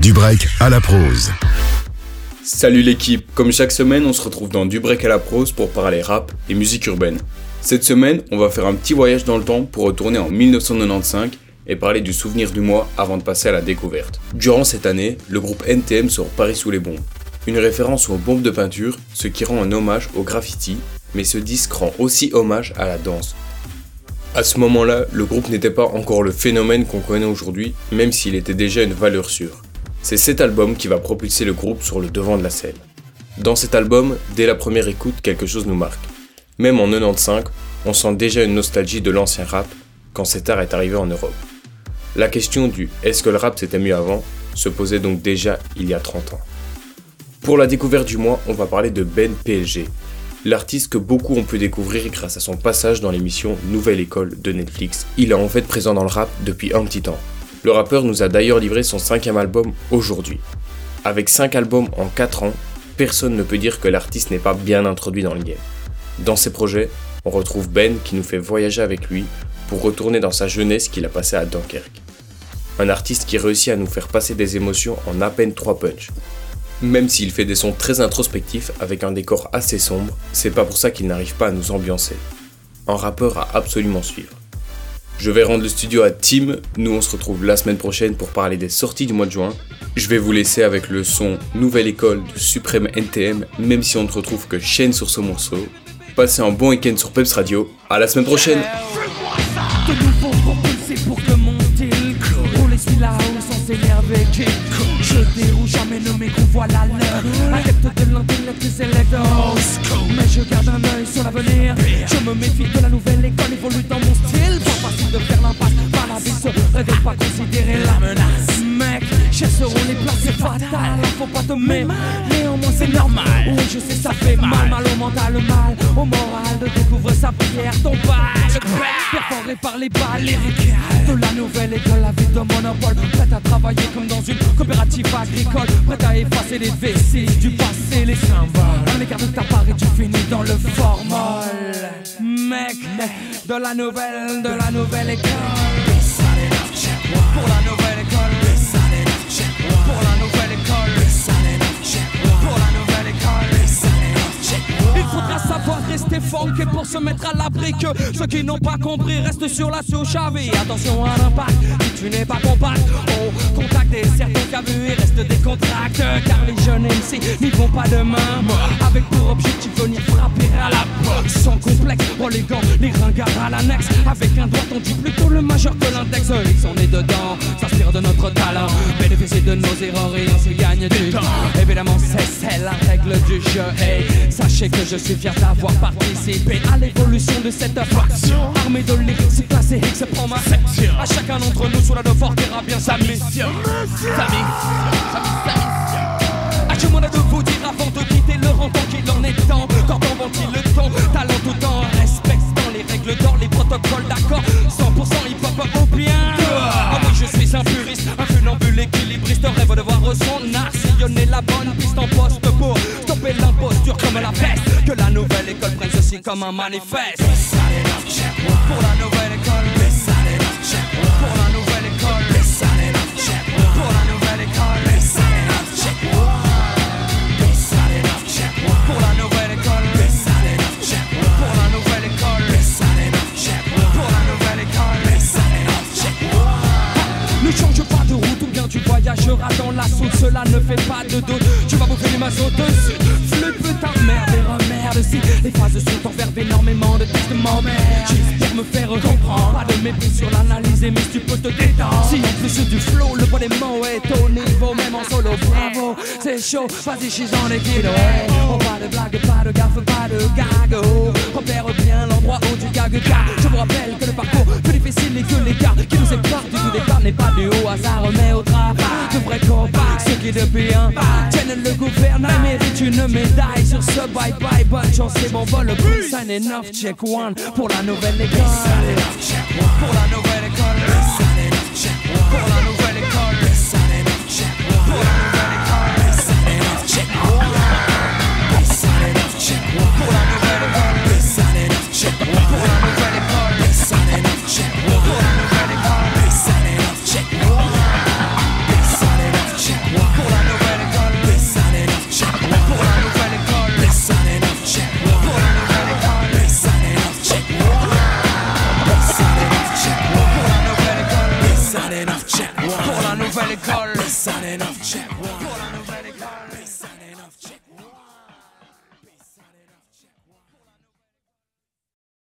Du break à la prose. Salut l'équipe, comme chaque semaine on se retrouve dans Du break à la prose pour parler rap et musique urbaine. Cette semaine on va faire un petit voyage dans le temps pour retourner en 1995 et parler du souvenir du mois avant de passer à la découverte. Durant cette année, le groupe NTM sort Paris sous les bombes. Une référence aux bombes de peinture, ce qui rend un hommage au graffiti, mais ce disque rend aussi hommage à la danse. À ce moment-là, le groupe n'était pas encore le phénomène qu'on connaît aujourd'hui, même s'il était déjà une valeur sûre. C'est cet album qui va propulser le groupe sur le devant de la scène. Dans cet album, dès la première écoute, quelque chose nous marque. Même en 95, on sent déjà une nostalgie de l'ancien rap quand cet art est arrivé en Europe. La question du est-ce que le rap c'était mieux avant? se posait donc déjà il y a 30 ans. Pour la découverte du mois, on va parler de Ben PLG, l'artiste que beaucoup ont pu découvrir grâce à son passage dans l'émission Nouvelle École de Netflix. Il est en fait présent dans le rap depuis un petit temps. Le rappeur nous a d'ailleurs livré son cinquième album aujourd'hui. Avec 5 albums en 4 ans, personne ne peut dire que l'artiste n'est pas bien introduit dans le game. Dans ses projets, on retrouve Ben qui nous fait voyager avec lui pour retourner dans sa jeunesse qu'il a passée à Dunkerque. Un artiste qui réussit à nous faire passer des émotions en à peine 3 punches. Même s'il fait des sons très introspectifs avec un décor assez sombre, c'est pas pour ça qu'il n'arrive pas à nous ambiancer. Un rappeur à absolument suivre. Je vais rendre le studio à Tim, nous on se retrouve la semaine prochaine pour parler des sorties du mois de juin. Je vais vous laisser avec le son Nouvelle École de Suprême NTM, même si on ne retrouve que chaîne sur ce morceau. Passez un bon week-end sur Peps Radio, à la semaine prochaine sur l'avenir. Je me méfie de la nouvelle école évolue dans mon style. Pas facile de faire l'impasse par la vie se réveille pas considérer la menace. Mec, seront les places fatales Faut pas te mettre, néanmoins c'est normal. Oui je sais ça fait mal, mal. Au mental, mal au moral De découvrir sa prière, ton bail Perforé par les balles De la nouvelle école, la vie de monopole à travailler comme dans une coopérative agricole Prête à effacer les vestiges du passé, les symboles Un écart de ta part et tu finis dans le formol. Mec, de la nouvelle, de la nouvelle école. Pour la nouvelle école. Savoir rester funk et pour se mettre à l'abri que ceux qui n'ont pas compris restent sur la chavé. Attention à l'impact, si tu n'es pas compact, des certains cabus et reste des contracts. Car les jeunes MC n'y vont pas demain. Avec pour objectif venir frapper à la porte sans complexe. Oh les gants, les ringards à l'annexe. Avec un doigt, on dit plutôt le majeur que l'index. Ils sont nés dedans, s'inspire de notre talent. Bénéficier de nos erreurs et on se gagne du temps. Évidemment, c'est la règle du jeu. Sachez que je suis fier d'avoir participé à l'évolution de cette faction. Armée de lyrics, c'est classé X prend ma section. À chacun d'entre nous, sous la de verra bien sa mission. Sa mission, sa mission. À je de vous dire avant de quitter le rang qu'il en est temps. Quand on ventile le temps, talent tout temps, respectant les règles d'or, les protocoles d'accord. 100% hip-hop au bien. Ah oui, je suis un puriste, un funambule équilibriste. Rêve de voir son art sillonner la bonne piste en poste la peste que la nouvelle école prenne ceci comme un manifeste. Pour la nouvelle école. Pour la nouvelle école. Pour la nouvelle école. Pour la nouvelle école. Pour la nouvelle école. Pour la nouvelle école. Ne change pas de route ou bien tu voyageras dans la soude. Cela ne fait pas de doute. Tu vas bouffer du mazots dessus. Merde et remerde si les phrases sont enfermées énormément de textes mais J'espère me faire comprendre. Pas de mépris sur l'analyse, mais tu peux te détendre. Si en plus du flow, le mots est au niveau, même en solo, bravo. C'est chaud, vas-y, j'suis en équipe. Oh, pas de blague, pas de gaffe, pas de gag. Oh, repère bien l'endroit où tu gagues. Je vous rappelle que le parcours plus difficile et que l'écart qui nous sépare du tout départ n'est pas du haut hasard, mais au travail. De vrais copains, ceux qui depuis un tiennent le mérite une médaille sur ce bye bye. Bonne chance, c'est bon vol, le sign enough, check one pour la nouvelle école. Pour la nouvelle école. Pour la nouvelle credit card or a signing off check.